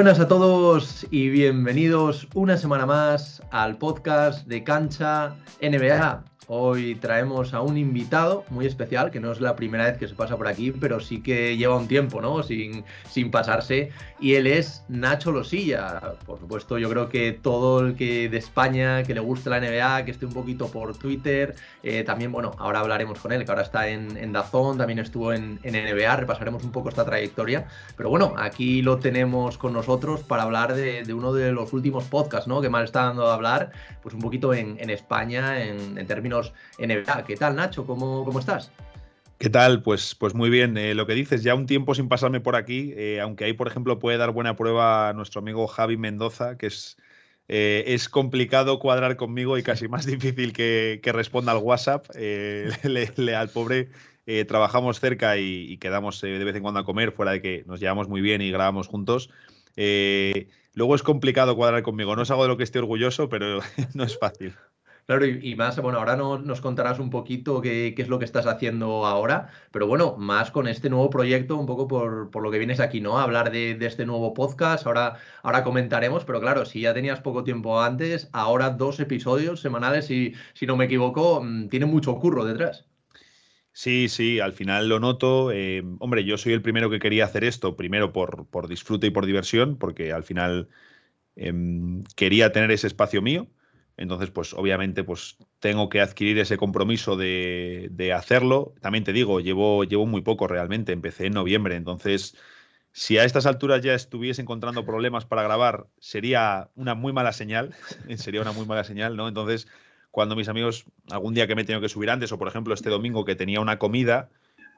Buenas a todos y bienvenidos una semana más al podcast de Cancha NBA. Hoy traemos a un invitado muy especial, que no es la primera vez que se pasa por aquí, pero sí que lleva un tiempo, ¿no? Sin, sin pasarse. Y él es Nacho Losilla. Por supuesto, yo creo que todo el que de España, que le guste la NBA, que esté un poquito por Twitter, eh, también, bueno, ahora hablaremos con él, que ahora está en, Dazón, también estuvo en, NBA, repasaremos un poco esta trayectoria. Pero bueno, aquí lo tenemos con nosotros para hablar de, uno de los últimos podcasts, ¿no? Que más está dando a hablar, pues un poquito en, España, en términos NBA. ¿Qué tal, Nacho? ¿Cómo, cómo estás? ¿Qué tal? Pues, pues muy bien. Eh, lo que dices, ya un tiempo sin pasarme por aquí, eh, aunque ahí, por ejemplo, puede dar buena prueba nuestro amigo Javi Mendoza, que es, eh, es complicado cuadrar conmigo y casi más difícil que, que responda al WhatsApp. Le, le, al pobre trabajamos cerca y, y quedamos de vez en cuando a comer, fuera de que nos llevamos muy bien y grabamos juntos. luego es complicado cuadrar conmigo. No es algo de lo que esté orgulloso, pero no es fácil. Claro, y, y, más, bueno, ahora no, nos contarás un poquito qué, es lo que estás haciendo ahora, pero bueno, más con este nuevo proyecto, un poco por, por lo que vienes aquí, ¿no? A hablar de, este nuevo podcast, ahora, ahora comentaremos, pero claro, si ya tenías poco tiempo antes, ahora dos episodios semanales, si, si no me equivoco, mm, tiene mucho curro detrás. Sí, sí, al final lo noto. Eh, hombre, yo soy el primero que quería hacer esto, primero por, por disfrute y por diversión, porque al final eh, quería tener ese espacio mío. Entonces, pues obviamente, pues tengo que adquirir ese compromiso de, de, hacerlo. También te digo, llevo, llevo muy poco realmente, empecé en noviembre, entonces si a estas alturas ya estuviese encontrando problemas para grabar, sería una muy mala señal, sería una muy mala señal, ¿no? Entonces, cuando mis amigos, algún día que me he tenido que subir antes, o por ejemplo este domingo que tenía una comida,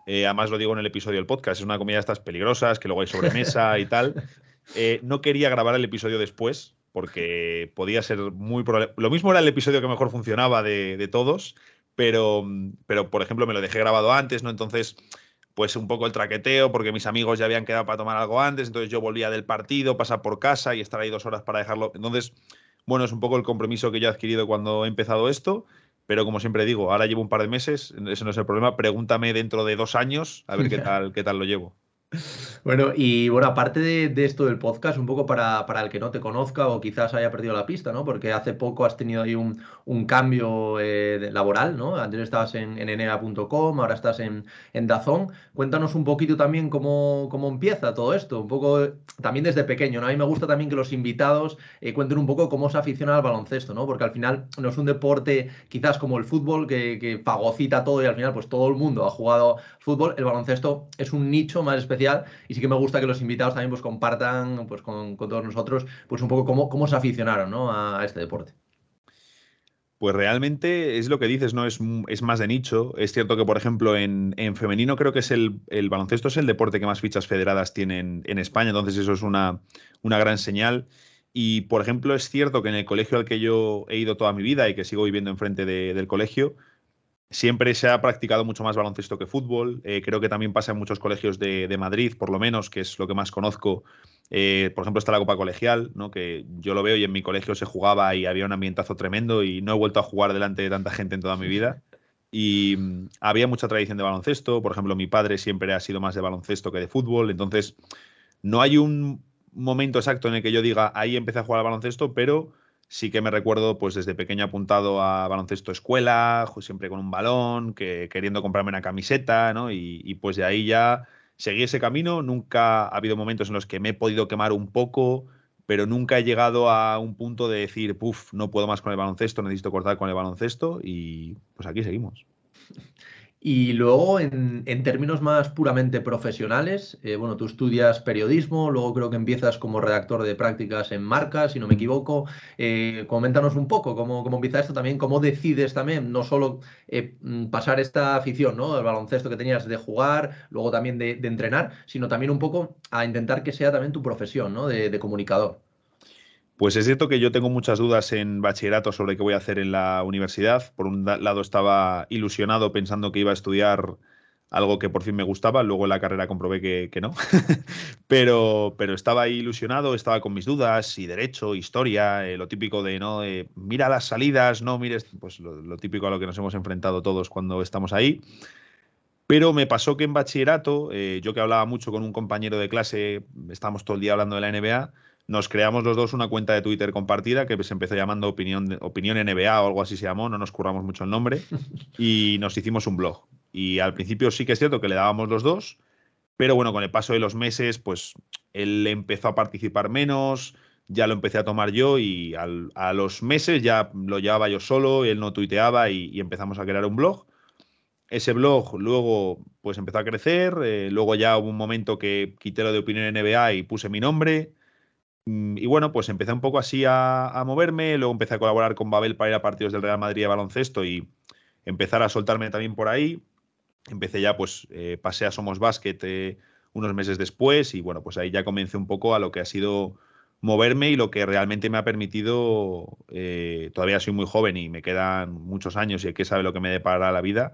eh, además lo digo en el episodio del podcast, es una comida de estas peligrosas, que luego hay sobremesa y tal, eh, no quería grabar el episodio después, porque podía ser muy Lo mismo era el episodio que mejor funcionaba de, de, todos, pero, pero por ejemplo me lo dejé grabado antes, ¿no? Entonces, pues un poco el traqueteo, porque mis amigos ya habían quedado para tomar algo antes, entonces yo volvía del partido, pasar por casa y estar ahí dos horas para dejarlo. Entonces, bueno, es un poco el compromiso que yo he adquirido cuando he empezado esto. Pero como siempre digo, ahora llevo un par de meses, ese no es el problema. Pregúntame dentro de dos años a ver qué tal, qué tal lo llevo. Bueno, y bueno, aparte de, esto del podcast, un poco para, para, el que no te conozca o quizás haya perdido la pista, ¿no? Porque hace poco has tenido ahí un, un cambio eh, laboral, ¿no? Antes estabas en, en enea.com, ahora estás en, en Dazón. Cuéntanos un poquito también cómo, cómo empieza todo esto, un poco también desde pequeño, ¿no? A mí me gusta también que los invitados eh, cuenten un poco cómo se aficiona al baloncesto, ¿no? Porque al final no es un deporte quizás como el fútbol que, que fagocita todo y al final pues todo el mundo ha jugado fútbol. El baloncesto es un nicho más y sí que me gusta que los invitados también pues compartan pues con, todos nosotros pues un poco cómo, cómo se aficionaron ¿no? a, este deporte. Pues realmente es lo que dices, ¿no? Es, es más de nicho. Es cierto que, por ejemplo, en, en femenino creo que es el, el, baloncesto es el deporte que más fichas federadas tienen en España, entonces eso es una, una gran señal. Y, por ejemplo, es cierto que en el colegio al que yo he ido toda mi vida y que sigo viviendo enfrente de, del colegio, Siempre se ha practicado mucho más baloncesto que fútbol. Eh, creo que también pasa en muchos colegios de, Madrid, por lo menos, que es lo que más conozco. Eh, por ejemplo, está la Copa Colegial, ¿no? que yo lo veo y en mi colegio se jugaba y había un ambientazo tremendo y no he vuelto a jugar delante de tanta gente en toda mi vida. Y mm, había mucha tradición de baloncesto. Por ejemplo, mi padre siempre ha sido más de baloncesto que de fútbol. Entonces, no hay un momento exacto en el que yo diga ahí empecé a jugar al baloncesto, pero sí que me recuerdo pues desde pequeño apuntado a baloncesto escuela, siempre con un balón, que queriendo comprarme una camiseta, ¿no? Y, y, pues de ahí ya seguí ese camino, nunca ha habido momentos en los que me he podido quemar un poco, pero nunca he llegado a un punto de decir, puff, no puedo más con el baloncesto, necesito cortar con el baloncesto y pues aquí seguimos. Y luego, en, términos más puramente profesionales, eh, bueno, tú estudias periodismo, luego creo que empiezas como redactor de prácticas en marcas, si no me equivoco. Eh, coméntanos un poco cómo, cómo, empieza esto también, cómo decides también no solo eh, mm, pasar esta afición, ¿no? El baloncesto que tenías de jugar, luego también de, entrenar, sino también un poco a intentar que sea también tu profesión, ¿no? De comunicador. Pues es cierto que yo tengo muchas dudas en bachillerato sobre qué voy a hacer en la universidad. Por un lado estaba ilusionado pensando que iba a estudiar algo que por fin me gustaba, luego en la carrera comprobé que, no, pero, pero estaba ahí ilusionado, estaba con mis dudas, y derecho, historia, eh, lo típico de, ¿no? Mira las salidas, no mires, pues lo, lo, típico a lo que nos hemos enfrentado todos cuando estamos ahí. Pero me pasó que en bachillerato, eh, yo que hablaba mucho con un compañero de clase, estábamos todo el día hablando de la NBA, nos creamos los dos una cuenta de Twitter compartida que se empezó llamando Opinión, Opinión NBA o algo así se llamó, no nos curramos mucho el nombre, y nos hicimos un blog. Y al principio sí que es cierto que le dábamos los dos, pero bueno, con el paso de los meses, pues él empezó a participar menos, ya lo empecé a tomar yo y a los meses ya lo llevaba yo solo, él no tuiteaba y, empezamos a crear un blog. Ese blog luego pues empezó a crecer, eh, luego ya hubo un momento que quité lo de opinión NBA y puse mi nombre. Mm, y bueno, pues empecé un poco así a, moverme, luego empecé a colaborar con Babel para ir a partidos del Real Madrid de baloncesto y empezar a soltarme también por ahí. Empecé ya, pues eh, pasé a Somos Basket eh, unos meses después y bueno, pues ahí ya comencé un poco a lo que ha sido moverme y lo que realmente me ha permitido, eh, todavía soy muy joven y me quedan muchos años y hay que sabe lo que me depara la vida,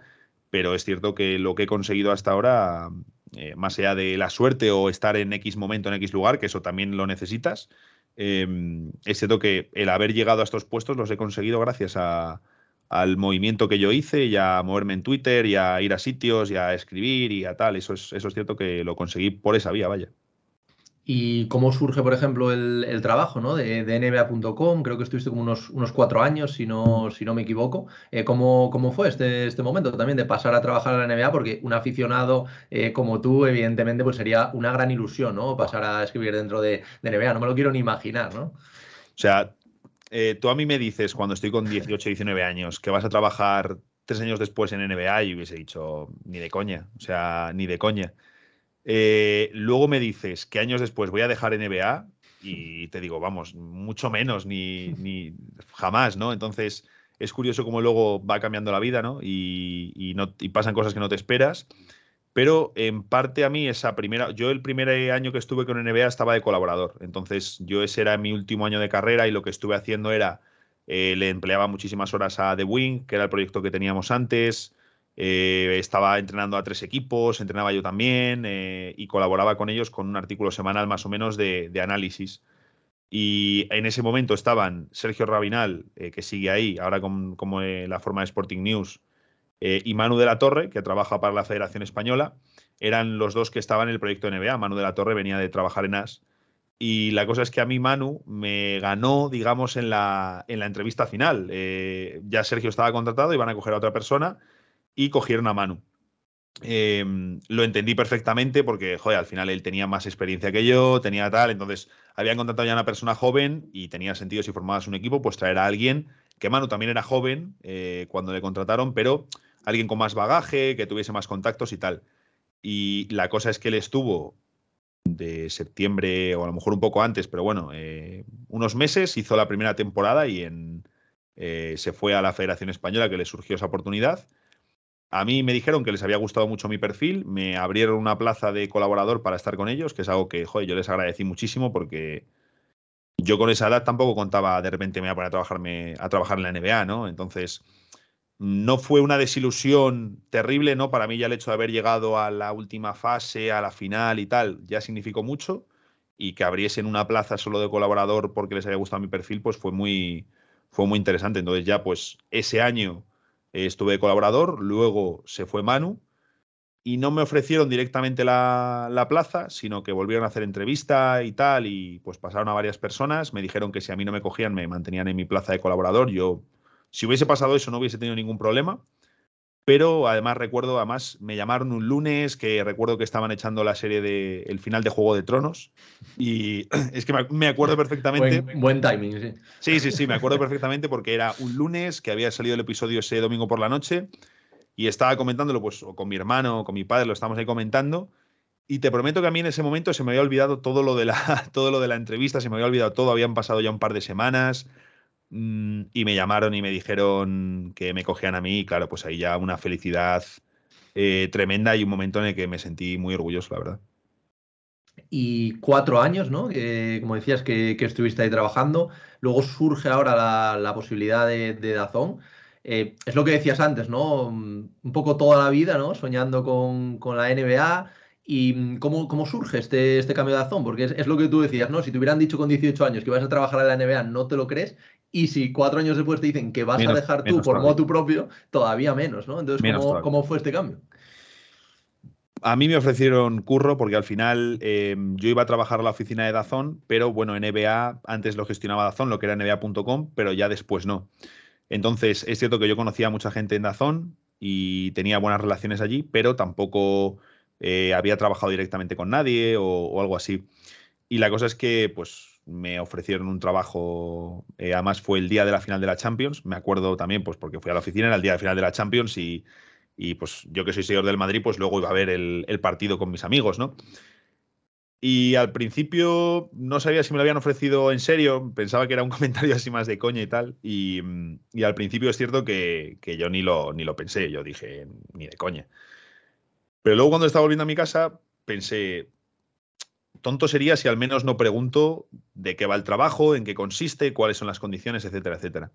pero es cierto que lo que he conseguido hasta ahora, eh, más allá de la suerte o estar en X momento, en X lugar, que eso también lo necesitas, em, es cierto que el haber llegado a estos puestos los he conseguido gracias al movimiento que yo hice y a moverme en Twitter y a ir a sitios y a escribir y a tal. Eso es, eso es cierto que lo conseguí por esa vía, vaya y cómo surge, por ejemplo, el, trabajo de, NBA.com. Creo que estuviste como unos, cuatro años, si no, me equivoco. Eh, ¿cómo, ¿cómo, fue este, este momento también de pasar a trabajar en la NBA? Porque un aficionado eh, como tú, evidentemente, pues sería una gran ilusión ¿no? pasar a escribir dentro de, NBA. No me lo quiero ni imaginar, ¿no? O sea, eh, tú a mí me dices cuando estoy con 18, 19 años que vas a trabajar tres años después en NBA y hubiese dicho, ni de coña, o sea, ni de coña. Eh, luego me dices que años después voy a dejar NBA y te digo, vamos, mucho menos, ni, ni jamás, ¿no? Entonces es curioso cómo luego va cambiando la vida, ¿no? Y, no, y pasan cosas que no te esperas. Pero en parte a mí esa primera, yo el primer año que estuve con NBA estaba de colaborador, entonces yo ese era mi último año de carrera y lo que estuve haciendo era, eh, le empleaba muchísimas horas a The Wing, que era el proyecto que teníamos antes, eh, estaba entrenando a tres equipos, entrenaba yo también eh, y colaboraba con ellos con un artículo semanal más o menos de, análisis. Y en ese momento estaban Sergio Rabinal, eh, que sigue ahí, ahora como la forma de Sporting News, y Manu de la Torre, que trabaja para la Federación Española. Eran los dos que estaban en el proyecto NBA. Manu de la Torre venía de trabajar en AS. Y la cosa es que a mí Manu me ganó, digamos, en la, en la entrevista final. ya Sergio estaba contratado, iban a coger a otra persona y cogieron a Manu. Em, lo entendí perfectamente porque, joder, al final él tenía más experiencia que yo, tenía tal, entonces habían contratado ya a una persona joven y tenía sentido si formabas un equipo, pues traer a alguien, que Manu también era joven eh, cuando le contrataron, pero alguien con más bagaje, que tuviese más contactos y tal. Y la cosa es que él estuvo de septiembre o a lo mejor un poco antes, pero bueno, eh, unos meses, hizo la primera temporada y en, eh, se fue a la Federación Española que le surgió esa oportunidad a mí me dijeron que les había gustado mucho mi perfil, me abrieron una plaza de colaborador para estar con ellos, que es algo que, joder, yo les agradecí muchísimo porque yo con esa edad tampoco contaba de repente me voy a poner a, trabajarme, a trabajar en la NBA, ¿no? Entonces, no fue una desilusión terrible, ¿no? Para mí ya el hecho de haber llegado a la última fase, a la final y tal, ya significó mucho y que abriesen una plaza solo de colaborador porque les había gustado mi perfil, pues fue muy, fue muy interesante. Entonces ya, pues ese año estuve de colaborador, luego se fue Manu y no me ofrecieron directamente la, plaza, sino que volvieron a hacer entrevista y tal, y pues pasaron a varias personas, me dijeron que si a mí no me cogían me mantenían en mi plaza de colaborador, yo si hubiese pasado eso no hubiese tenido ningún problema, pero además recuerdo, además me llamaron un lunes que recuerdo que estaban echando la serie de el final de Juego de Tronos y es que me acuerdo perfectamente. Buen, timing, sí. Sí, sí, sí, me acuerdo perfectamente porque era un lunes que había salido el episodio ese domingo por la noche y estaba comentándolo pues con mi hermano o con mi padre, lo estábamos ahí comentando. Y te prometo que a mí en ese momento se me había olvidado todo lo de la, todo lo de la entrevista, se me había olvidado todo, habían pasado ya un par de semanas, y me llamaron y me dijeron que me cogían a mí y claro, pues ahí ya una felicidad eh, tremenda y un momento en el que me sentí muy orgulloso, la verdad. Y cuatro años, ¿no? como decías, que, estuviste ahí trabajando. Luego surge ahora la, posibilidad de, Dazón. Eh, es lo que decías antes, ¿no? Mm, un poco toda la vida, ¿no? Soñando con, la NBA. ¿Y mm, cómo, cómo, surge este, este cambio de Dazón? Porque es, es, lo que tú decías, ¿no? Si te hubieran dicho con 18 años que vas a trabajar en la NBA, no te lo crees. Y si cuatro años después te dicen que vas a dejar tú por modo propio, todavía menos, ¿no? Entonces, ¿cómo, fue este cambio? a mí me ofrecieron curro porque al final em, yo iba a trabajar a la oficina de Dazón, pero bueno, NBA antes lo gestionaba Dazón, lo que era NBA.com, pero ya después no. Entonces, es cierto que yo conocía a mucha gente en Dazón y tenía buenas relaciones allí, pero tampoco eh, había trabajado directamente con nadie o, algo así. Y la cosa es que, pues, me ofrecieron un trabajo, eh, además fue el día de la final de la Champions, me acuerdo también, pues porque fui a la oficina, era el día de la final de la Champions y, y pues yo que soy seguidor del Madrid, pues luego iba a ver el, el, partido con mis amigos, ¿no? Y al principio no sabía si me lo habían ofrecido en serio, pensaba que era un comentario así más de coña y tal, y, y al principio es cierto que, que, yo ni lo, ni lo pensé, yo dije, ni de coña. Pero luego cuando estaba volviendo a mi casa, pensé, tonto sería si al menos no pregunto de qué va el trabajo, en qué consiste, cuáles son las condiciones, etcétera, etcétera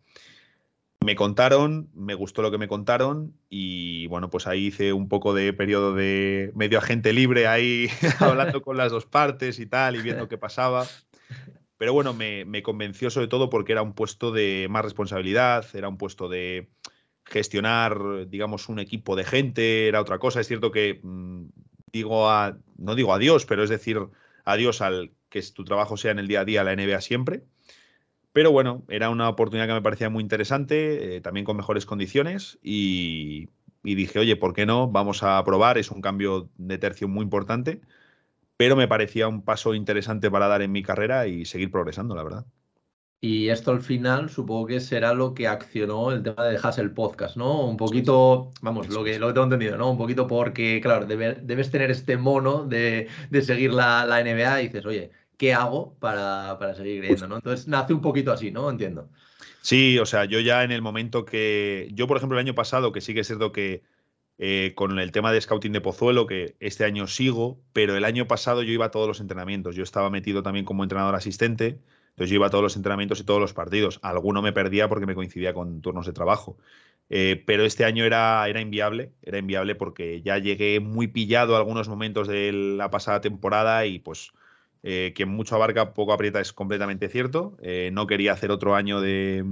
me contaron, me gustó lo que me contaron y bueno, pues ahí hice un poco de periodo de medio agente libre ahí hablando con las dos partes y tal y viendo qué pasaba. Pero bueno, me, convenció sobre todo porque era un puesto de más responsabilidad, era un puesto de gestionar, digamos, un equipo de gente, era otra cosa. Es cierto que mm, digo a, no digo adiós, pero es decir, adiós al que tu trabajo sea en el día a día la NBA siempre pero bueno, era una oportunidad que me parecía muy interesante, eh, también con mejores condiciones y, dije, oye, ¿por qué no? Vamos a probar, es un cambio de tercio muy importante, pero me parecía un paso interesante para dar en mi carrera y seguir progresando, la verdad. Y esto al final supongo que será lo que accionó el tema de Hassel Podcast, ¿no? Un poquito, vamos, lo que, lo que tengo entendido, ¿no? Un poquito porque, claro, debes tener este mono de, seguir la, la NBA y dices, oye, qué hago para, seguir creyendo, ¿no? Entonces nace un poquito así, ¿no? Entiendo. Sí, o sea, yo ya en el momento que. Yo, por ejemplo, el año pasado, que sí que es cierto que eh, con el tema de scouting de Pozuelo, que este año sigo, pero el año pasado yo iba a todos los entrenamientos. Yo estaba metido también como entrenador asistente, entonces yo iba a todos los entrenamientos y todos los partidos. Alguno me perdía porque me coincidía con turnos de trabajo. Eh, pero este año era, era inviable, era inviable porque ya llegué muy pillado a algunos momentos de la pasada temporada y pues eh, que mucho abarca, poco aprieta, es completamente cierto. Eh, no quería hacer otro año de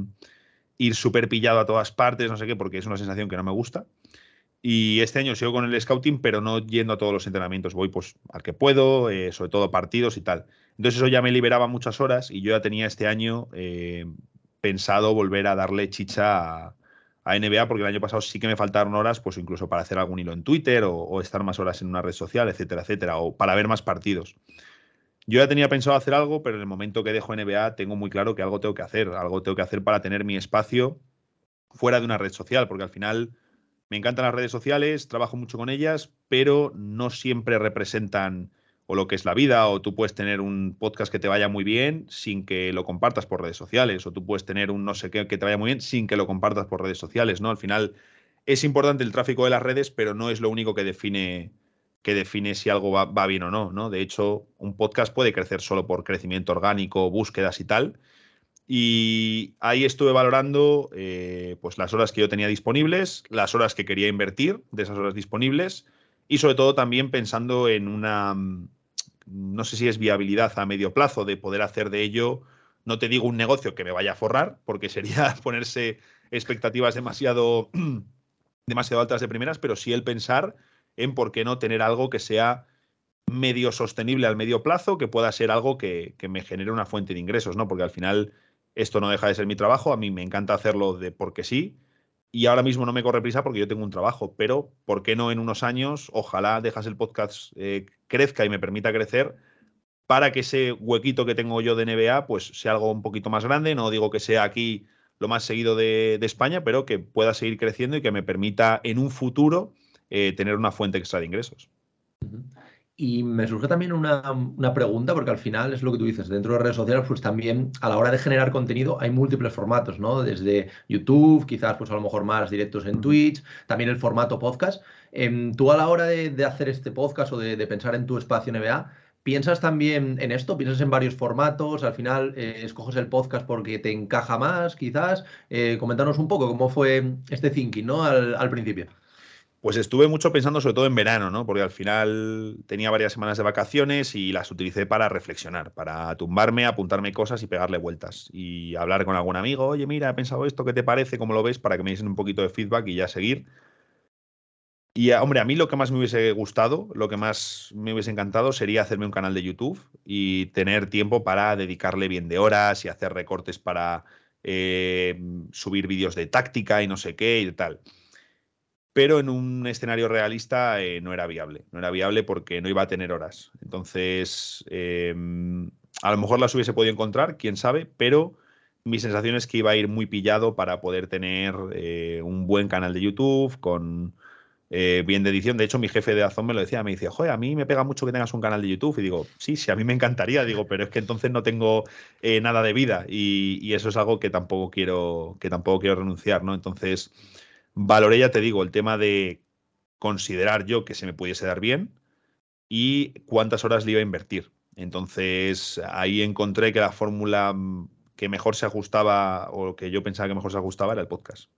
ir súper pillado a todas partes, no sé qué, porque es una sensación que no me gusta. Y este año sigo con el scouting, pero no yendo a todos los entrenamientos. Voy pues al que puedo, eh, sobre todo partidos y tal. Entonces eso ya me liberaba muchas horas y yo ya tenía este año pensado volver a darle chicha a, NBA, porque el año pasado sí que me faltaron horas, pues incluso para hacer algún hilo en Twitter o, o estar más horas en una red social, etcétera, etcétera, o para ver más partidos. Yo ya tenía pensado hacer algo, pero en el momento que dejo NBA tengo muy claro que algo tengo que hacer, algo tengo que hacer para tener mi espacio fuera de una red social, porque al final me encantan las redes sociales, trabajo mucho con ellas, pero no siempre representan o lo que es la vida, o tú puedes tener un podcast que te vaya muy bien sin que lo compartas por redes sociales, o tú puedes tener un no sé qué que te vaya muy bien sin que lo compartas por redes sociales, ¿no? Al final es importante el tráfico de las redes, pero no es lo único que define que define si algo va, bien o no, no. De hecho, un podcast puede crecer solo por crecimiento orgánico, búsquedas y tal. Y ahí estuve valorando eh, pues las horas que yo tenía disponibles, las horas que quería invertir de esas horas disponibles y sobre todo también pensando en una, no sé si es viabilidad a medio plazo de poder hacer de ello, no te digo un negocio que me vaya a forrar, porque sería ponerse expectativas demasiado, demasiado altas de primeras, pero sí el pensar en por qué no tener algo que sea medio sostenible al medio plazo, que pueda ser algo que, me genere una fuente de ingresos, ¿no? Porque al final esto no deja de ser mi trabajo, a mí me encanta hacerlo de porque sí, y ahora mismo no me corre prisa porque yo tengo un trabajo, pero ¿por qué no en unos años, ojalá dejas el podcast eh, crezca y me permita crecer para que ese huequito que tengo yo de NBA pues sea algo un poquito más grande, no digo que sea aquí lo más seguido de España, pero que pueda seguir creciendo y que me permita en un futuro eh, tener una fuente extra de ingresos. Y me surge también una, pregunta, porque al final es lo que tú dices, dentro de redes sociales, pues también a la hora de generar contenido hay múltiples formatos, ¿no? Desde YouTube, quizás pues a lo mejor más directos en Twitch, también el formato podcast. Em, tú a la hora de, hacer este podcast o de, pensar en tu espacio NBA, ¿piensas también en esto? ¿Piensas en varios formatos? Al final eh, escoges el podcast porque te encaja más, quizás. Eh, coméntanos un poco cómo fue este thinking, ¿no? al principio. Pues estuve mucho pensando sobre todo en verano, ¿no? Porque al final tenía varias semanas de vacaciones y las utilicé para reflexionar, para tumbarme, apuntarme cosas y pegarle vueltas. Y hablar con algún amigo, oye, mira, he pensado esto, ¿qué te parece? ¿Cómo lo ves? Para que me diesen un poquito de feedback y ya seguir. Y hombre, a mí lo que más me hubiese gustado, lo que más me hubiese encantado sería hacerme un canal de YouTube y tener tiempo para dedicarle bien de horas y hacer recortes para eh, subir vídeos de táctica y no sé qué y tal. Pero en un escenario realista eh, no era viable. No era viable porque no iba a tener horas. Entonces, em, a lo mejor las hubiese podido encontrar, quién sabe, pero mi sensación es que iba a ir muy pillado para poder tener eh, un buen canal de YouTube con eh, bien de edición. De hecho, mi jefe de Azón me lo decía, me dice, joder, a mí me pega mucho que tengas un canal de YouTube. Y digo, sí, sí, a mí me encantaría, digo, pero es que entonces no tengo nada de vida y, eso es algo que tampoco quiero, que tampoco quiero renunciar, ¿no? Entonces, valoré, ya te digo, el tema de considerar yo que se me pudiese dar bien y cuántas horas le iba a invertir. Entonces, ahí encontré que la fórmula que mejor se ajustaba o que yo pensaba que mejor se ajustaba era el podcast.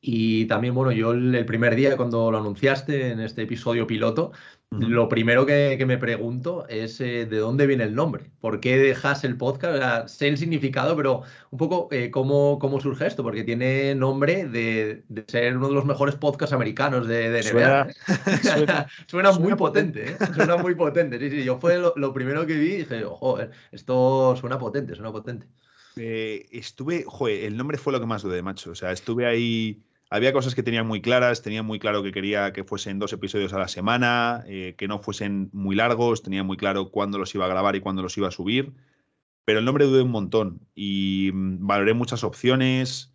Y también, bueno, yo el primer día cuando lo anunciaste en este episodio piloto, lo primero que, me pregunto es eh, de dónde viene el nombre. ¿Por qué dejas el podcast? sé el significado, pero un poco eh, ¿cómo, cómo, surge esto, porque tiene nombre de, ser uno de los mejores podcasts americanos de, NBA. Suena, muy potente, ¿eh? suena muy potente. Sí, sí, yo fue lo, primero que vi y dije, ojo, esto suena potente, suena potente. estuve, joder, el nombre fue lo que más dudé, macho. O sea, estuve ahí había cosas que tenía muy claras, tenía muy claro que quería que fuesen dos episodios a la semana, eh, que no fuesen muy largos, tenía muy claro cuándo los iba a grabar y cuándo los iba a subir, pero el nombre dudé un montón y mm, valoré muchas opciones.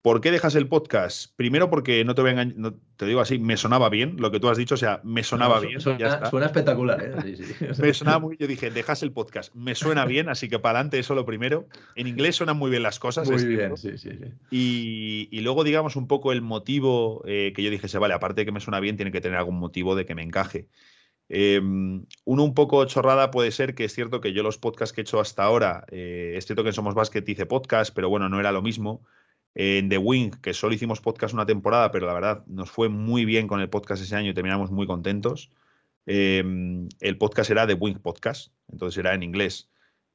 ¿Por qué dejas el podcast? Primero porque no te voy a engañar, te digo así, me sonaba bien lo que tú has dicho, o sea, me sonaba bien. Suena, espectacular, ¿eh? me sonaba muy, yo dije, dejas el podcast, me suena bien, así que para adelante eso lo primero. En inglés suenan muy bien las cosas. Muy bien, sí, sí, sí. Y, luego, digamos, un poco el motivo eh, que yo dije, se vale, aparte de que me suena bien, tiene que tener algún motivo de que me encaje. Em, uno un poco chorrada puede ser que es cierto que yo los podcasts que he hecho hasta ahora, eh, es cierto que en Somos Basket hice podcast, pero bueno, no era lo mismo en The Wing, que solo hicimos podcast una temporada, pero la verdad nos fue muy bien con el podcast ese año y terminamos muy contentos. Em, el podcast era The Wing Podcast, entonces era en inglés.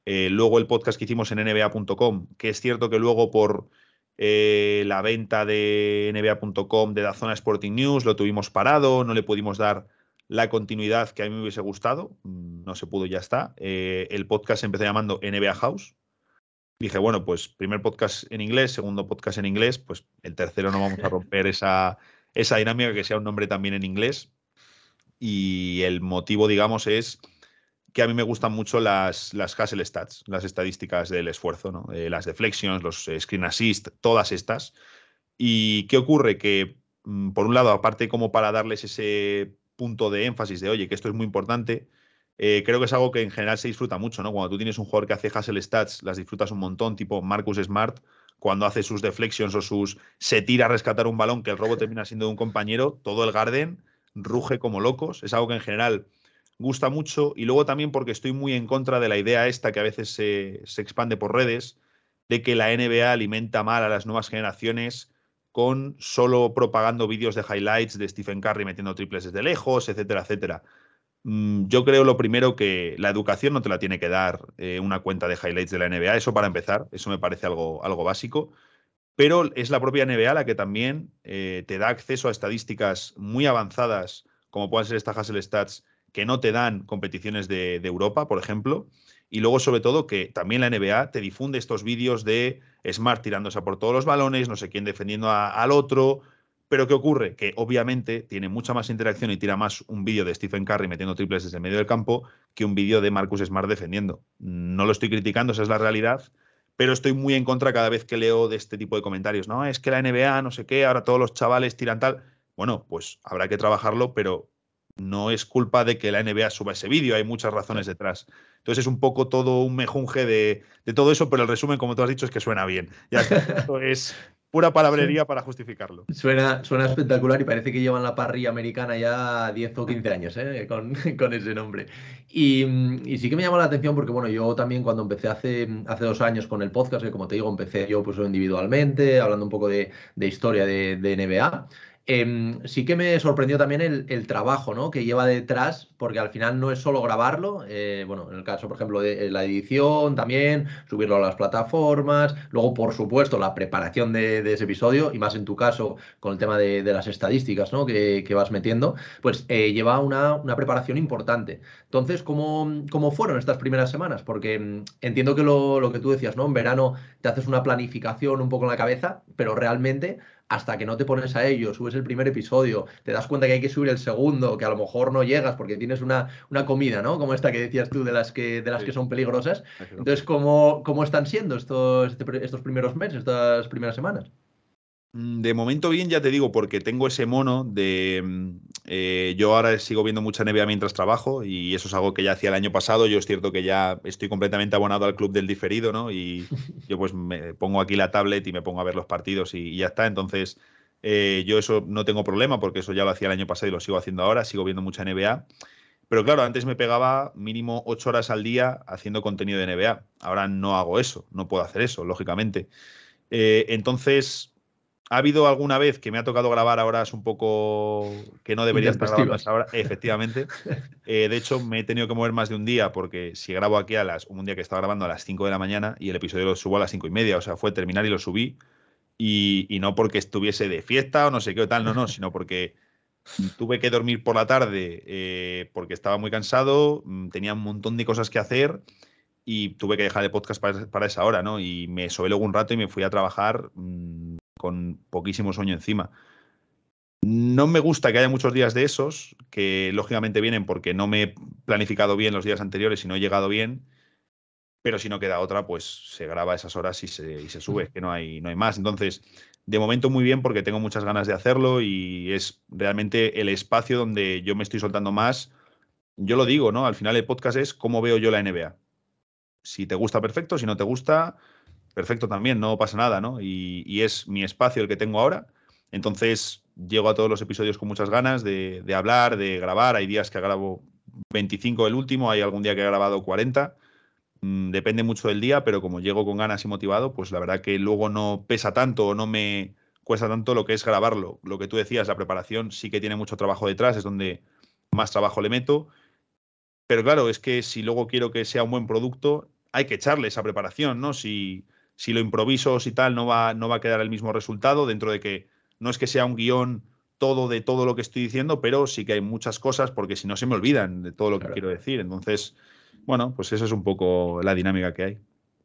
Eh, luego el podcast que hicimos en nba.com, que es cierto que luego por eh, la venta de nba.com de la zona Sporting News lo tuvimos parado, no le pudimos dar la continuidad que a mí me hubiese gustado, mm, no se pudo, ya está. Eh, el podcast se empezó llamando NBA House, dije, bueno, pues primer podcast en inglés, segundo podcast en inglés, pues el tercero no vamos a romper esa, esa dinámica que sea un nombre también en inglés. Y el motivo, digamos, es que a mí me gustan mucho las, las Stats, las estadísticas del esfuerzo, ¿no? Eh, las deflections, los screen assist, todas estas. ¿Y qué ocurre? Que, mm, por un lado, aparte como para darles ese punto de énfasis de, oye, que esto es muy importante, eh, creo que es algo que en general se disfruta mucho, ¿no? Cuando tú tienes un jugador que hace hustle stats, las disfrutas un montón, tipo Marcus Smart, cuando hace sus deflections o sus se tira a rescatar un balón que el robo termina siendo de un compañero, todo el Garden ruge como locos. Es algo que en general gusta mucho. Y luego también porque estoy muy en contra de la idea esta que a veces se, se expande por redes, de que la NBA alimenta mal a las nuevas generaciones con solo propagando vídeos de highlights de Stephen Curry metiendo triples desde lejos, etcétera, etcétera. Mm, yo creo lo primero que la educación no te la tiene que dar eh, una cuenta de highlights de la NBA, eso para empezar, eso me parece algo, algo básico, pero es la propia NBA la que también eh, te da acceso a estadísticas muy avanzadas, como pueden ser estas Hassel Stats, que no te dan competiciones de, Europa, por ejemplo, y luego sobre todo que también la NBA te difunde estos vídeos de Smart tirándose por todos los balones, no sé quién defendiendo al otro, pero ¿qué ocurre? Que obviamente tiene mucha más interacción y tira más un vídeo de Stephen Curry metiendo triples desde el medio del campo que un vídeo de Marcus Smart defendiendo. No lo estoy criticando, esa es la realidad, pero estoy muy en contra cada vez que leo de este tipo de comentarios. No, es que la NBA, no sé qué, ahora todos los chavales tiran tal. Bueno, pues habrá que trabajarlo, pero no es culpa de que la NBA suba ese vídeo, hay muchas razones detrás. Entonces es un poco todo un mejunje de, todo eso, pero el resumen, como tú has dicho, es que suena bien. Ya esto es pura palabrería para justificarlo. Suena, suena espectacular y parece que llevan la parrilla americana ya 10 o 15 años ¿eh? con, ese nombre. Y, sí que me llamó la atención porque, bueno, yo también cuando empecé hace, hace dos años con el podcast, que como te digo, empecé yo pues individualmente, hablando un poco de, historia de, NBA. Em, sí que me sorprendió también el, trabajo ¿no? que lleva detrás, porque al final no es solo grabarlo, eh, bueno, en el caso, por ejemplo, de la edición también, subirlo a las plataformas, luego, por supuesto, la preparación de, ese episodio, y más en tu caso, con el tema de, las estadísticas ¿no? que, vas metiendo, pues eh, lleva una, preparación importante. Entonces, ¿cómo, ¿cómo, fueron estas primeras semanas? Porque mm, entiendo que lo, lo que tú decías, ¿no? En verano te haces una planificación un poco en la cabeza, pero realmente hasta que no te pones a ello, subes el primer episodio, te das cuenta que hay que subir el segundo, que a lo mejor no llegas porque tienes una, una comida, ¿no? Como esta que decías tú de las que, de las que son peligrosas. Entonces, ¿cómo, ¿cómo están siendo estos, este estos primeros meses, estas primeras semanas? Mm, de momento bien, ya te digo, porque tengo ese mono de... Eh, yo ahora sigo viendo mucha NBA mientras trabajo y eso es algo que ya hacía el año pasado. Yo es cierto que ya estoy completamente abonado al club del diferido, ¿no? Y yo pues me pongo aquí la tablet y me pongo a ver los partidos y, ya está. Entonces, eh, yo eso no tengo problema porque eso ya lo hacía el año pasado y lo sigo haciendo ahora. Sigo viendo mucha NBA. Pero claro, antes me pegaba mínimo ocho horas al día haciendo contenido de NBA. Ahora no hago eso, no puedo hacer eso, lógicamente. Eh, entonces, ¿Ha habido alguna vez que me ha tocado grabar a horas un poco que no debería estar grabando ahora? Efectivamente. Eh, de hecho, me he tenido que mover más de un día porque si grabo aquí a las. Un día que estaba grabando a las 5 de la mañana y el episodio lo subo a las 5 y media. O sea, fue terminar y lo subí. Y, no porque estuviese de fiesta o no sé qué o tal, no, no, sino porque tuve que dormir por la tarde eh, porque estaba muy cansado, mm, tenía un montón de cosas que hacer y tuve que dejar el podcast para, esa hora, ¿no? Y me sobé luego un rato y me fui a trabajar. Mm, con poquísimo sueño encima. No me gusta que haya muchos días de esos, que lógicamente vienen porque no me he planificado bien los días anteriores y no he llegado bien, pero si no queda otra, pues se graba esas horas y se, se sube, que no hay, no hay más. Entonces, de momento muy bien porque tengo muchas ganas de hacerlo y es realmente el espacio donde yo me estoy soltando más. Yo lo digo, ¿no? Al final el podcast es cómo veo yo la NBA. Si te gusta, perfecto. Si no te gusta, perfecto también, no pasa nada, ¿no? Y, es mi espacio el que tengo ahora. Entonces, llego a todos los episodios con muchas ganas de, hablar, de grabar. Hay días que grabo 25 el último, hay algún día que he grabado 40. Mm, depende mucho del día, pero como llego con ganas y motivado, pues la verdad que luego no pesa tanto o no me cuesta tanto lo que es grabarlo. Lo que tú decías, la preparación sí que tiene mucho trabajo detrás, es donde más trabajo le meto. Pero claro, es que si luego quiero que sea un buen producto, hay que echarle esa preparación, ¿no? Si, si lo improviso o si tal, no va, no va a quedar el mismo resultado, dentro de que no es que sea un guion todo de todo lo que estoy diciendo, pero sí que hay muchas cosas, porque si no se me olvidan de todo lo que quiero decir. Entonces, bueno, pues esa es un poco la dinámica que hay.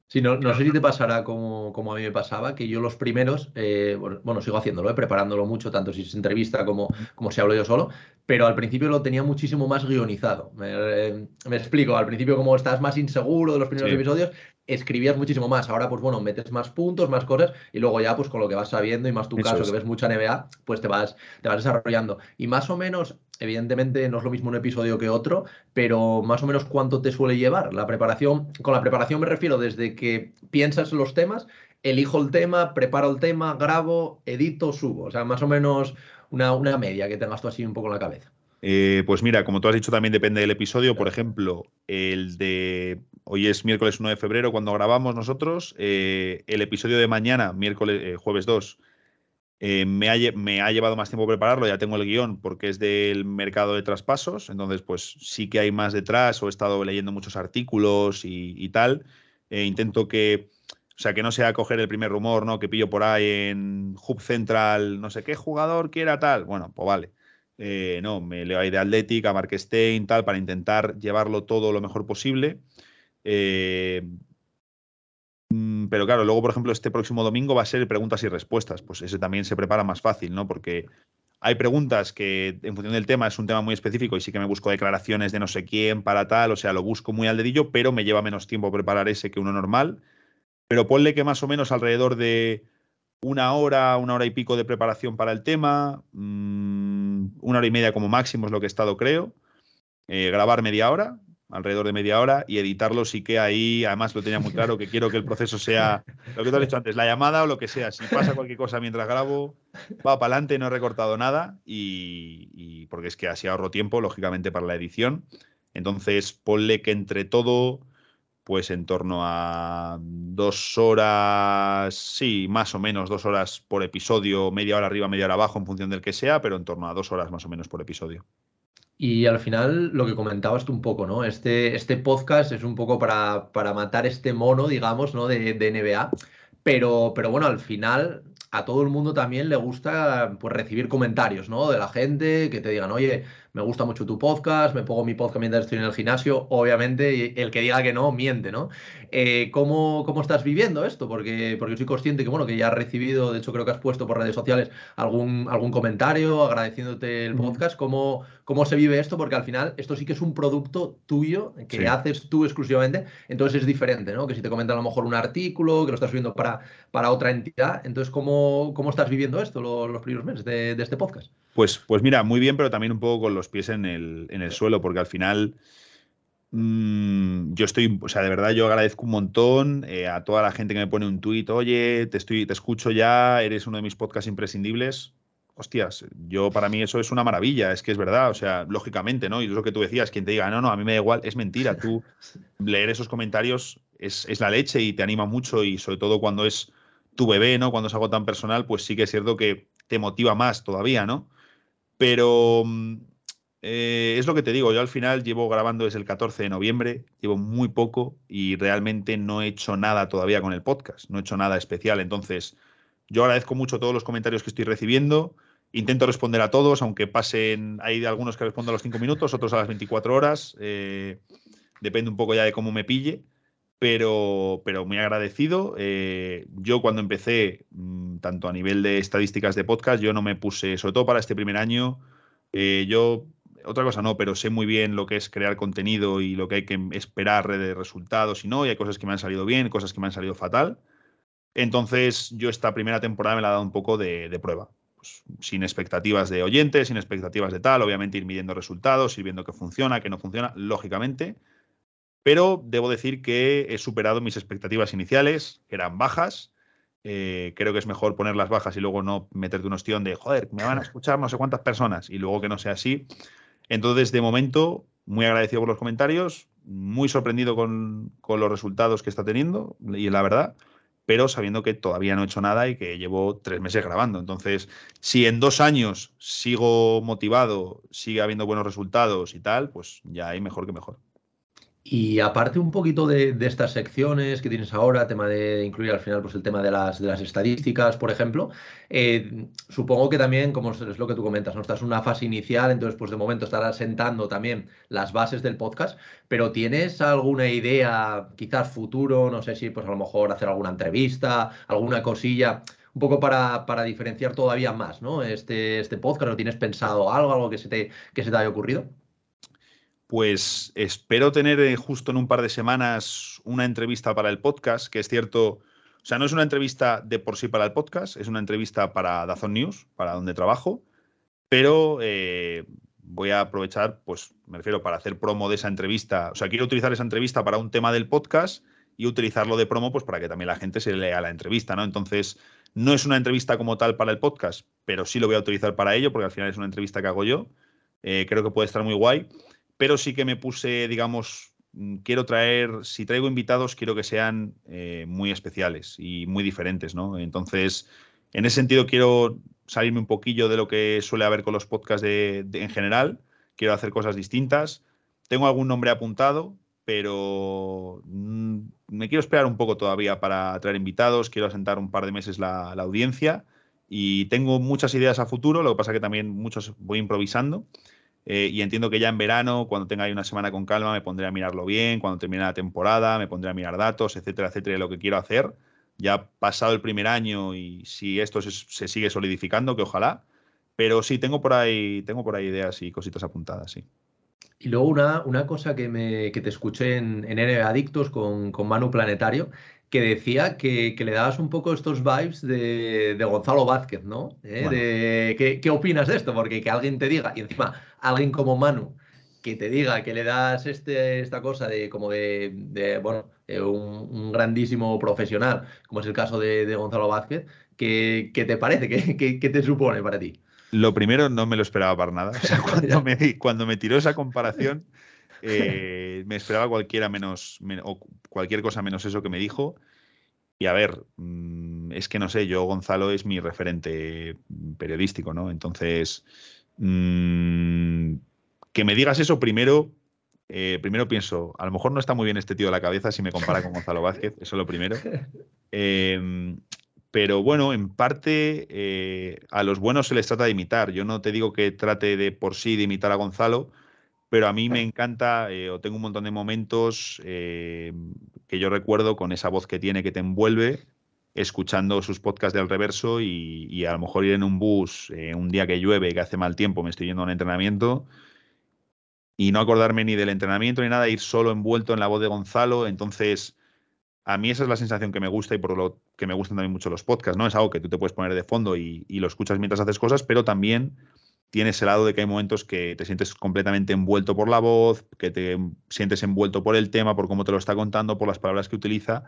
Sí, no, no sé si te pasará como, como, a mí me pasaba, que yo los primeros, eh, bueno, sigo haciéndolo, eh, preparándolo mucho, tanto si es entrevista como, como si hablo yo solo, pero al principio lo tenía muchísimo más guionizado. Me, eh, explico, al principio como estás más inseguro de los primeros episodios, escribías muchísimo más. Ahora, pues bueno, metes más puntos, más cosas, y luego ya, pues con lo que vas sabiendo, y más tu caso, que ves mucha NBA, pues te vas, te vas desarrollando. Y más o menos, evidentemente no es lo mismo un episodio que otro, pero más o menos cuánto te suele llevar la preparación. Con la preparación me refiero desde que piensas los temas, elijo el tema, preparo el tema, grabo, edito, subo. O sea, más o menos una, una media que tengas tú así un poco en la cabeza. Eh, pues mira, como tú has dicho, también depende del episodio. Por ejemplo, el de hoy es miércoles 1 de febrero cuando grabamos nosotros. Eh, el episodio de mañana, miércoles, eh, jueves 2, me ha, me, ha, llevado más tiempo prepararlo. Ya tengo el guion porque es del mercado de traspasos. Entonces, pues sí que hay más detrás. O he estado leyendo muchos artículos y, tal. intento que. O sea, que no sea coger el primer rumor, ¿no? Que pillo por ahí en Hub Central, no sé qué jugador quiera tal. Bueno, pues vale eh, no, me leo ahí de Athletic, a Mark Stein, tal, para intentar llevarlo todo lo mejor posible. Eh, mm, pero claro, luego, por ejemplo, este próximo domingo va a ser preguntas y respuestas. Pues ese también se prepara más fácil, ¿no? Porque hay preguntas que, en función del tema, es un tema muy específico y sí que me busco declaraciones de no sé quién para tal, o sea, lo busco muy al dedillo, pero me lleva menos tiempo preparar ese que uno normal. Pero ponle que más o menos alrededor de una hora, una hora y pico de preparación para el tema, mm, una hora y media como máximo es lo que he estado, creo. Eh, grabar media hora, alrededor de media hora, y editarlo sí que ahí, además lo tenía muy claro, que quiero que el proceso sea lo que te he dicho antes, la llamada o lo que sea. Si pasa cualquier cosa mientras grabo, va para adelante, no he recortado nada, y, y porque es que así ahorro tiempo, lógicamente, para la edición. Entonces, ponle que entre todo pues en torno a dos horas, sí, más o menos dos horas por episodio, media hora arriba, media hora abajo, en función del que sea, pero en torno a dos horas más o menos por episodio. Y al final, lo que comentabas tú un poco, ¿no? Este, este podcast es un poco para, para matar este mono, digamos, ¿no? De, de NBA. Pero, pero bueno, al final a todo el mundo también le gusta pues, recibir comentarios, ¿no? De la gente que te digan, oye, me gusta mucho tu podcast, me pongo mi podcast mientras estoy en el gimnasio. Obviamente, el que diga que no, miente, ¿no? Eh, ¿cómo, ¿cómo, estás viviendo esto? Porque, porque soy consciente que, bueno, que ya has recibido, de hecho creo que has puesto por redes sociales algún, algún comentario agradeciéndote el podcast. ¿Cómo, ¿Cómo se vive esto? Porque al final esto sí que es un producto tuyo que haces tú exclusivamente, entonces es diferente, ¿no? Que si te comentan a lo mejor un artículo, que lo estás subiendo para, para otra entidad, entonces ¿cómo, cómo estás viviendo esto los, primeros meses de, de este podcast? Pues, pues mira, muy bien, pero también un poco con los pies en el, en el suelo, porque al final mm, yo estoy, o sea, de verdad yo agradezco un montón eh, a toda la gente que me pone un tuit, oye, te, estoy, te escucho ya, eres uno de mis podcasts imprescindibles. Hostias, yo para mí eso es una maravilla, es que es verdad, o sea, lógicamente, ¿no? Y es lo que tú decías, quien te diga, no, no, a mí me da igual, es mentira, tú leer esos comentarios es, es la leche y te anima mucho y sobre todo cuando es tu bebé, ¿no? Cuando es algo tan personal, pues sí que es cierto que te motiva más todavía, ¿no? Pero mm, eh, es lo que te digo, yo al final llevo grabando desde el 14 de noviembre, llevo muy poco y realmente no he hecho nada todavía con el podcast, no he hecho nada especial. Entonces, yo agradezco mucho todos los comentarios que estoy recibiendo. Intento responder a todos, aunque pasen, hay algunos que respondo a los 5 minutos, otros a las 24 horas. Eh, depende un poco ya de cómo me pille pero, pero muy agradecido. Eh, yo cuando empecé, mm, tanto a nivel de estadísticas de podcast, yo no me puse, sobre todo para este primer año, eh, yo, otra cosa no, pero sé muy bien lo que es crear contenido y lo que hay que esperar de resultados y no, y hay cosas que me han salido bien, cosas que me han salido fatal. Entonces yo esta primera temporada me la he dado un poco de, prueba. Pues, sin expectativas de oyentes, sin expectativas de tal, obviamente ir midiendo resultados, ir viendo que funciona, que no funciona, lógicamente pero debo decir que he superado mis expectativas iniciales, que eran bajas. Eh, creo que es mejor ponerlas bajas y luego no meterte un ostión de, joder, me van a escuchar no sé cuántas personas y luego que no sea así. Entonces, de momento, muy agradecido por los comentarios, muy sorprendido con los resultados que está teniendo, y la verdad, pero sabiendo que todavía no he hecho nada y que llevo tres meses grabando. Entonces, si en dos años sigo motivado, sigue habiendo buenos resultados y tal, pues ya hay mejor que mejor. Y aparte un poquito de, estas secciones que tienes ahora, tema de incluir al final pues el tema de las, de las estadísticas, por ejemplo, eh, supongo que también, como es lo que tú comentas, ¿no? estás en una fase inicial, entonces pues de momento estarás sentando también las bases del podcast, pero ¿tienes alguna idea, quizás futuro, no sé si pues a lo mejor hacer alguna entrevista, alguna cosilla? Un poco para, para diferenciar todavía más, ¿no? Este, este podcast, ¿no tienes pensado algo, algo que se te, que se te haya ocurrido? Pues espero tener eh, justo en un par de semanas una entrevista para el podcast, que es cierto, o sea, no es una entrevista de por sí para el podcast, es una entrevista para Dazón News, para donde trabajo, pero eh, voy a aprovechar, pues me refiero para hacer promo de esa entrevista, o sea, quiero utilizar esa entrevista para un tema del podcast y utilizarlo de promo, pues para que también la gente se lea la entrevista, ¿no? Entonces, no es una entrevista como tal para el podcast, pero sí lo voy a utilizar para ello, porque al final es una entrevista que hago yo. Eh, creo que puede estar muy guay pero sí que me puse, digamos, mm, quiero traer, si traigo invitados, quiero que sean eh, muy especiales y muy diferentes, ¿no? Entonces, en ese sentido, quiero salirme un poquillo de lo que suele haber con los podcasts de, en general, quiero hacer cosas distintas. Tengo algún nombre apuntado, pero mm, me quiero esperar un poco todavía para traer invitados, quiero asentar un par de meses la, la audiencia y tengo muchas ideas a futuro, lo que pasa que también muchos voy improvisando. Eh, y entiendo que ya en verano, cuando tenga ahí una semana con calma, me pondré a mirarlo bien, cuando termine la temporada, me pondré a mirar datos, etcétera, etcétera, de lo que quiero hacer. Ya pasado el primer año y si esto se, sigue solidificando, que ojalá. Pero sí, tengo por ahí, tengo por ahí ideas y cositas apuntadas, sí. Y luego una, una cosa que, me, que te escuché en, en Adictos con, con Manu Planetario, que decía que, le dabas un poco estos vibes de, Gonzalo Vázquez, ¿no? ¿Eh? ¿qué, opinas de esto? Porque que alguien te diga, y encima alguien como Manu, que te diga que le das este, esta cosa de como de, bueno, un, grandísimo profesional, como es el caso de, Gonzalo Vázquez, ¿qué, te parece? ¿Qué, te supone para ti? Lo primero, no me lo esperaba para nada. cuando, me, cuando me tiró esa comparación, Eh, me esperaba cualquiera menos, o cualquier cosa menos eso que me dijo. Y a ver, mm, es que no sé, yo Gonzalo es mi referente periodístico, ¿no? Entonces, mm, que me digas eso primero, eh, primero pienso, a lo mejor no está muy bien este tío de la cabeza si me compara con Gonzalo Vázquez, eso es lo primero. Em, pero bueno, en parte eh, a los buenos se les trata de imitar. Yo no te digo que trate de por sí de imitar a Gonzalo, pero a mí me encanta, eh, o tengo un montón de momentos que yo recuerdo con esa voz que tiene que te envuelve, escuchando sus podcasts del reverso y, y a lo mejor ir en un bus un día que llueve, que hace mal tiempo, me estoy yendo a un entrenamiento y no acordarme ni del entrenamiento ni nada, ir solo envuelto en la voz de Gonzalo. Entonces, a mí esa es la sensación que me gusta y por lo que me gustan también mucho los podcasts, ¿no? Es algo que tú te puedes poner de fondo y, lo escuchas mientras haces cosas, pero también tiene ese lado de que hay momentos que te sientes completamente envuelto por la voz, que te sientes envuelto por el tema, por cómo te lo está contando, por las palabras que utiliza.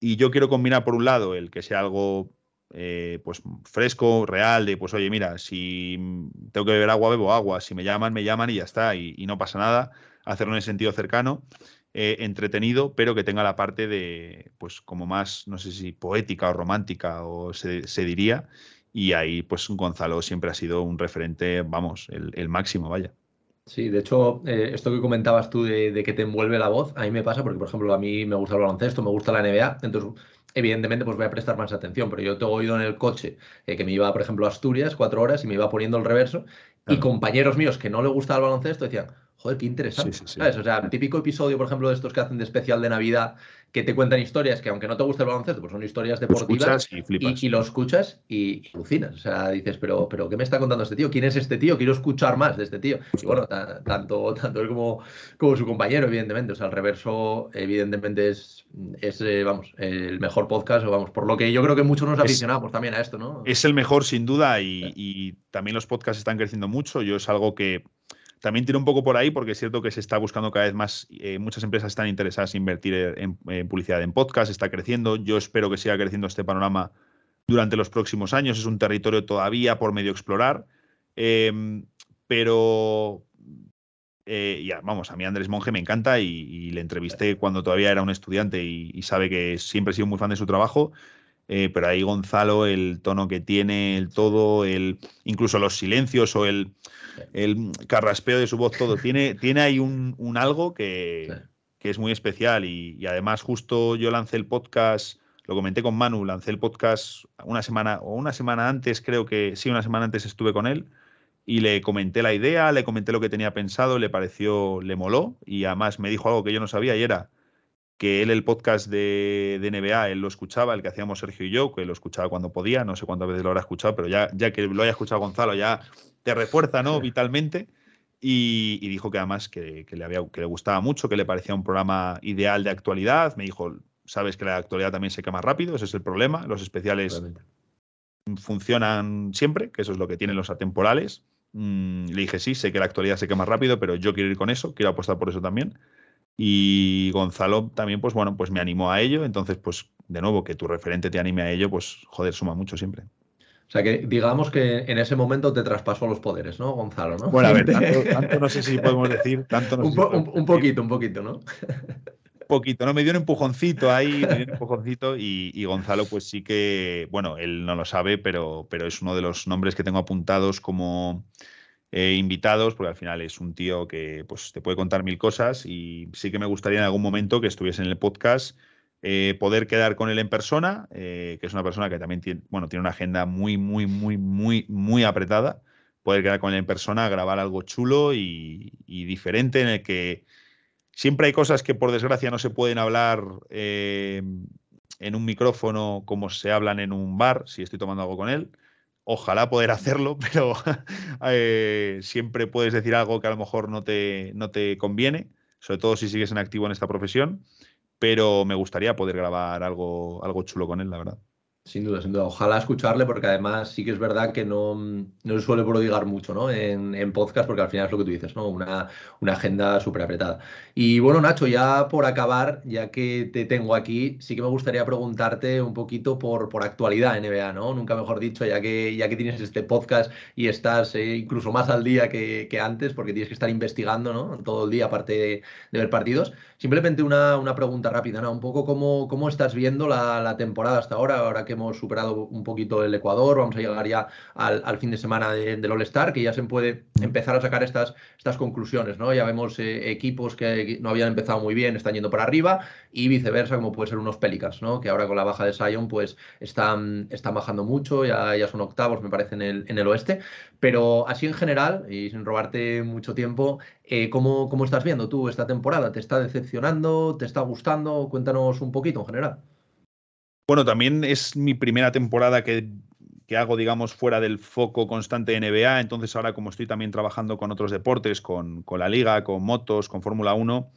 Y yo quiero combinar, por un lado, el que sea algo eh, pues fresco, real, de pues oye, mira, si tengo que beber agua, bebo agua, si me llaman, me llaman y ya está, y, no pasa nada, hacerlo en el sentido cercano, eh, entretenido, pero que tenga la parte de, pues como más, no sé si poética o romántica o se, diría, y ahí pues Gonzalo siempre ha sido un referente, vamos, el, máximo, vaya. Sí, de hecho, eh, esto que comentabas tú de, de, que te envuelve la voz, a mí me pasa porque, por ejemplo, a mí me gusta el baloncesto, me gusta la NBA, entonces evidentemente pues voy a prestar más atención, pero yo te he oído en el coche eh, que me iba, por ejemplo, a Asturias cuatro horas y me iba poniendo el reverso y compañeros míos que no le gustaba el baloncesto decían, joder, qué interesante. O sea, típico episodio, por ejemplo, de estos que hacen de especial de Navidad, que te cuentan historias que aunque no te guste el baloncesto, pues son historias deportivas. y, y, lo escuchas y, alucinas. O sea, dices, pero, pero ¿qué me está contando este tío? ¿Quién es este tío? Quiero escuchar más de este tío. Y bueno, tanto, tanto él como, como su compañero, evidentemente. O sea, el reverso, evidentemente, es, es eh, vamos, el mejor podcast, o vamos, por lo que yo creo que muchos nos aficionamos también a esto, ¿no? Es el mejor, sin duda, y, y también los podcasts están creciendo mucho. Yo es algo que también tiene un poco por ahí porque es cierto que se está buscando cada vez más, eh, muchas empresas están interesadas en invertir en, publicidad en podcast, está creciendo, yo espero que siga creciendo este panorama durante los próximos años, es un territorio todavía por medio explorar, em, pero eh, ya, vamos, a mí Andrés Monge me encanta y, le entrevisté cuando todavía era un estudiante y, sabe que siempre he sido muy fan de su trabajo. Eh, pero ahí Gonzalo, el tono que tiene, el todo, el, incluso los silencios o el, el carraspeo de su voz, todo. Tiene, tiene ahí un, algo que, es muy especial y, además justo yo lancé el podcast, lo comenté con Manu, lancé el podcast una semana o una semana antes, creo que sí, una semana antes estuve con él y le comenté la idea, le comenté lo que tenía pensado, le pareció, le moló y además me dijo algo que yo no sabía y era que él el podcast de, de, NBA, él lo escuchaba, el que hacíamos Sergio y yo, que lo escuchaba cuando podía, no sé cuántas veces lo habrá escuchado, pero ya, ya que lo haya escuchado Gonzalo, ya te refuerza, ¿no? Vitalmente. Y, dijo que además que, le había, que le gustaba mucho, que le parecía un programa ideal de actualidad. Me dijo, sabes que la actualidad también se quema rápido, ese es el problema. Los especiales funcionan siempre, que eso es lo que tienen los atemporales. Mm, le dije, sí, sé que la actualidad se quema rápido, pero yo quiero ir con eso, quiero apostar por eso también. Y Gonzalo también, pues bueno, pues me animó a ello. Entonces, pues de nuevo, que tu referente te anime a ello, pues joder, suma mucho siempre. O sea que digamos que en ese momento te traspasó los poderes, ¿no, Gonzalo? ¿no? Bueno, a ver, tanto, no sé si podemos decir, tanto un, poquito, un poquito, ¿no? Un poquito, ¿no? Me dio un empujoncito ahí, me dio un empujoncito y, Gonzalo pues sí que, bueno, él no lo sabe, pero, pero es uno de los nombres que tengo apuntados como eh, invitados, porque al final es un tío que pues te puede contar mil cosas y sí que me gustaría en algún momento que estuviese en el podcast eh, poder quedar con él en persona, eh, que es una persona que también tiene, bueno, tiene una agenda muy, muy, muy, muy, muy apretada. Poder quedar con él en persona, grabar algo chulo y, diferente en el que siempre hay cosas que por desgracia no se pueden hablar en un micrófono como se hablan en un bar, si estoy tomando algo con él. Ojalá poder hacerlo, pero siempre puedes decir algo que a lo mejor no te, no te conviene, sobre todo si sigues en activo en esta profesión pero me gustaría poder grabar algo, algo chulo con él, la verdad. Sin duda, sin duda. Ojalá escucharle, porque además sí que es verdad que no, no se suele prodigar mucho ¿no? en, en, podcast, porque al final es lo que tú dices, ¿no? Una, una agenda súper apretada. Y bueno, Nacho, ya por acabar, ya que te tengo aquí, sí que me gustaría preguntarte un poquito por, por actualidad NBA, ¿no? Nunca mejor dicho, ya que, ya que tienes este podcast y estás eh, incluso más al día que, que, antes, porque tienes que estar investigando ¿no? todo el día, aparte de, de ver partidos. Simplemente una, una, pregunta rápida, ¿no? Un poco cómo, cómo estás viendo la, la temporada hasta ahora, ahora que hemos superado un poquito el Ecuador, vamos a llegar ya al, fin de semana del All-Star, que ya se puede empezar a sacar estas, conclusiones. Ya vemos eh, equipos que no habían empezado muy bien, están yendo para arriba, y viceversa, como puede ser unos Pelicans. Que ahora con la baja de Sion, pues están, bajando mucho, ya, ya son octavos, me parece, en el, en el oeste. Pero así en general, y sin robarte mucho tiempo, eh, ¿cómo, ¿cómo estás viendo tú esta temporada? ¿Te está decepcionando? ¿Te está gustando? Cuéntanos un poquito en general. Bueno, también es mi primera temporada que, hago, digamos, fuera del foco constante de NBA. Entonces, ahora, como estoy también trabajando con otros deportes, con, la Liga, con motos, con Fórmula 1,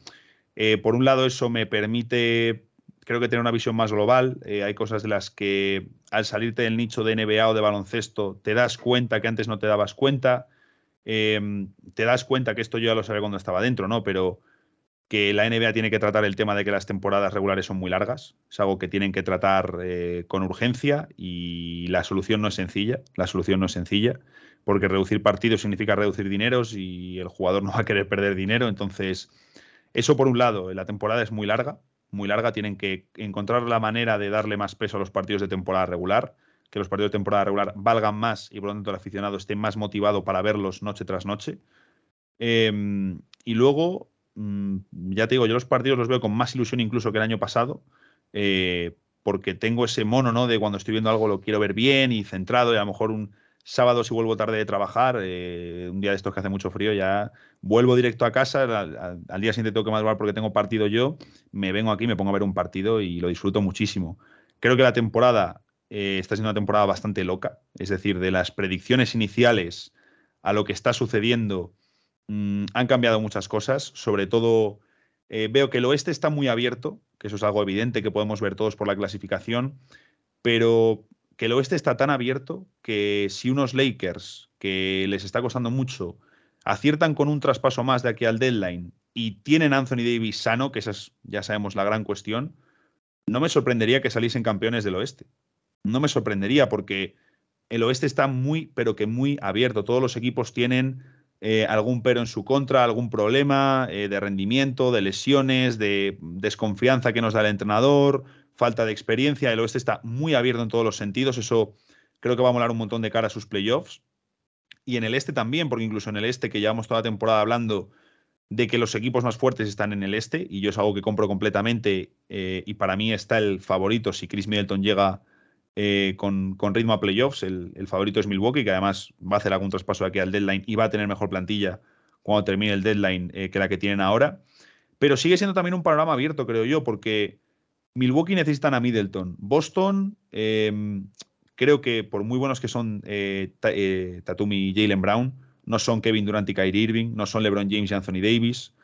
eh, por un lado, eso me permite, creo que, tener una visión más global. Eh, hay cosas de las que, al salirte del nicho de NBA o de baloncesto, te das cuenta que antes no te dabas cuenta. Em, te das cuenta que esto yo ya lo sabía cuando estaba dentro, ¿no? Pero que la NBA tiene que tratar el tema de que las temporadas regulares son muy largas. Es algo que tienen que tratar eh, con urgencia y la solución no es sencilla. La solución no es sencilla porque reducir partidos significa reducir dineros y el jugador no va a querer perder dinero. Entonces, eso por un lado, la temporada es muy larga, muy larga. Tienen que encontrar la manera de darle más peso a los partidos de temporada regular, que los partidos de temporada regular valgan más y por lo tanto el aficionado esté más motivado para verlos noche tras noche. Em, y luego ya te digo, yo los partidos los veo con más ilusión incluso que el año pasado, eh, porque tengo ese mono, ¿no? De cuando estoy viendo algo lo quiero ver bien y centrado, y a lo mejor un sábado si vuelvo tarde de trabajar, eh, un día de estos que hace mucho frío, ya vuelvo directo a casa, al, día siguiente tengo que madrugar porque tengo partido yo, me vengo aquí, me pongo a ver un partido y lo disfruto muchísimo. Creo que la temporada eh, está siendo una temporada bastante loca, es decir, de las predicciones iniciales a lo que está sucediendo Mm, han cambiado muchas cosas, sobre todo eh, veo que el oeste está muy abierto, que eso es algo evidente que podemos ver todos por la clasificación, pero que el oeste está tan abierto que si unos Lakers, que les está costando mucho, aciertan con un traspaso más de aquí al deadline y tienen Anthony Davis sano, que esa es, ya sabemos, la gran cuestión, no me sorprendería que saliesen campeones del oeste. No me sorprendería porque el oeste está muy, pero que muy abierto. Todos los equipos tienen eh, algún pero en su contra, algún problema eh, de rendimiento, de lesiones, de desconfianza que nos da el entrenador, falta de experiencia. El oeste está muy abierto en todos los sentidos. Eso creo que va a molar un montón de cara a sus playoffs. Y en el este también, porque incluso en el este, que llevamos toda la temporada hablando de que los equipos más fuertes están en el este, y yo es algo que compro completamente, eh, y para mí está el favorito si Chris Middleton llega eh, con, ritmo a playoffs. El, favorito es Milwaukee, que además va a hacer algún traspaso aquí al deadline y va a tener mejor plantilla cuando termine el deadline eh, que la que tienen ahora. Pero sigue siendo también un panorama abierto, creo yo, porque Milwaukee necesitan a Middleton. Boston, em, creo que por muy buenos que son eh, Tatumi y Jalen Brown, no son Kevin Durant y Kyrie Irving, no son LeBron James y Anthony Davis.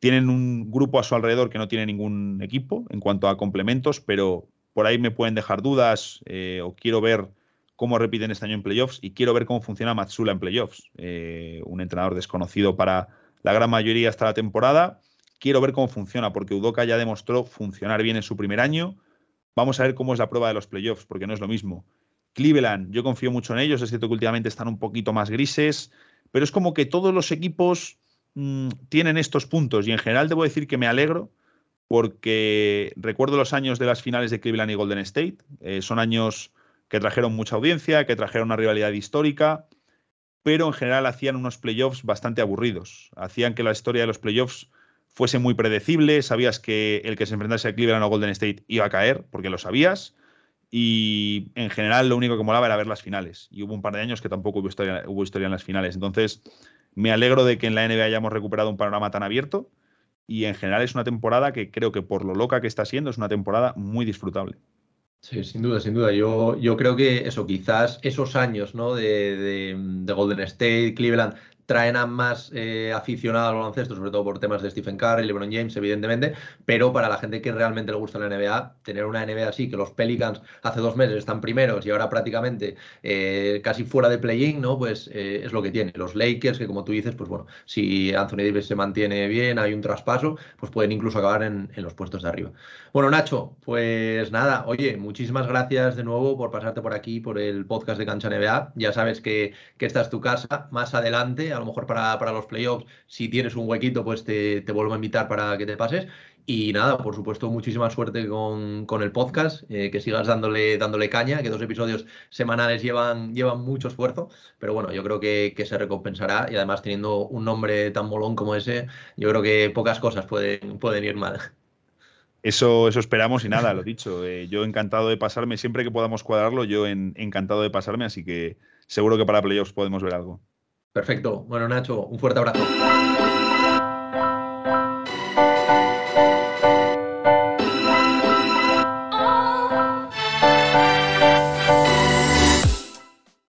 Tienen un grupo a su alrededor que no tiene ningún equipo en cuanto a complementos, pero por ahí me pueden dejar dudas eh, o quiero ver cómo repiten este año en playoffs y quiero ver cómo funciona Matsula en playoffs, eh, un entrenador desconocido para la gran mayoría hasta la temporada. Quiero ver cómo funciona, porque Udoka ya demostró funcionar bien en su primer año. Vamos a ver cómo es la prueba de los playoffs, porque no es lo mismo. Cleveland, yo confío mucho en ellos, es cierto que últimamente están un poquito más grises, pero es como que todos los equipos mm, tienen estos puntos y en general debo decir que me alegro porque recuerdo los años de las finales de Cleveland y Golden State. Eh, son años que trajeron mucha audiencia, que trajeron una rivalidad histórica, pero en general hacían unos playoffs bastante aburridos. Hacían que la historia de los playoffs fuese muy predecible. Sabías que el que se enfrentase a Cleveland o Golden State iba a caer, porque lo sabías. Y en general lo único que molaba era ver las finales. Y hubo un par de años que tampoco hubo historia, hubo historia en las finales. Entonces, me alegro de que en la NBA hayamos recuperado un panorama tan abierto y en general es una temporada que creo que por lo loca que está siendo es una temporada muy disfrutable. Sí, sin duda, sin duda. Yo, yo creo que eso, quizás esos años ¿no? de, de, Golden State, Cleveland, traen a más eh, aficionados al baloncesto, sobre todo por temas de Stephen Curry, LeBron James, evidentemente, pero para la gente que realmente le gusta la NBA, tener una NBA así, que los Pelicans hace dos meses están primeros y ahora prácticamente eh, casi fuera de play-in, ¿no? Pues eh, es lo que tiene. Los Lakers, que como tú dices, pues bueno, si Anthony Davis se mantiene bien, hay un traspaso, pues pueden incluso acabar en, los puestos de arriba. Bueno, Nacho, pues nada, oye, muchísimas gracias de nuevo por pasarte por aquí, por el podcast de Cancha NBA. Ya sabes que, esta es tu casa. Más adelante, a lo mejor para, los playoffs, si tienes un huequito, pues te, vuelvo a invitar para que te pases. Y nada, por supuesto, muchísima suerte con, el podcast, eh, que sigas dándole, dándole caña, que dos episodios semanales llevan, llevan mucho esfuerzo, pero bueno, yo creo que, se recompensará y además teniendo un nombre tan molón como ese, yo creo que pocas cosas pueden, pueden ir mal. Eso, eso esperamos y nada, lo dicho. Eh, yo encantado de pasarme, siempre que podamos cuadrarlo, yo encantado de pasarme, así que seguro que para playoffs podemos ver algo. Perfecto. Bueno, Nacho, un fuerte abrazo.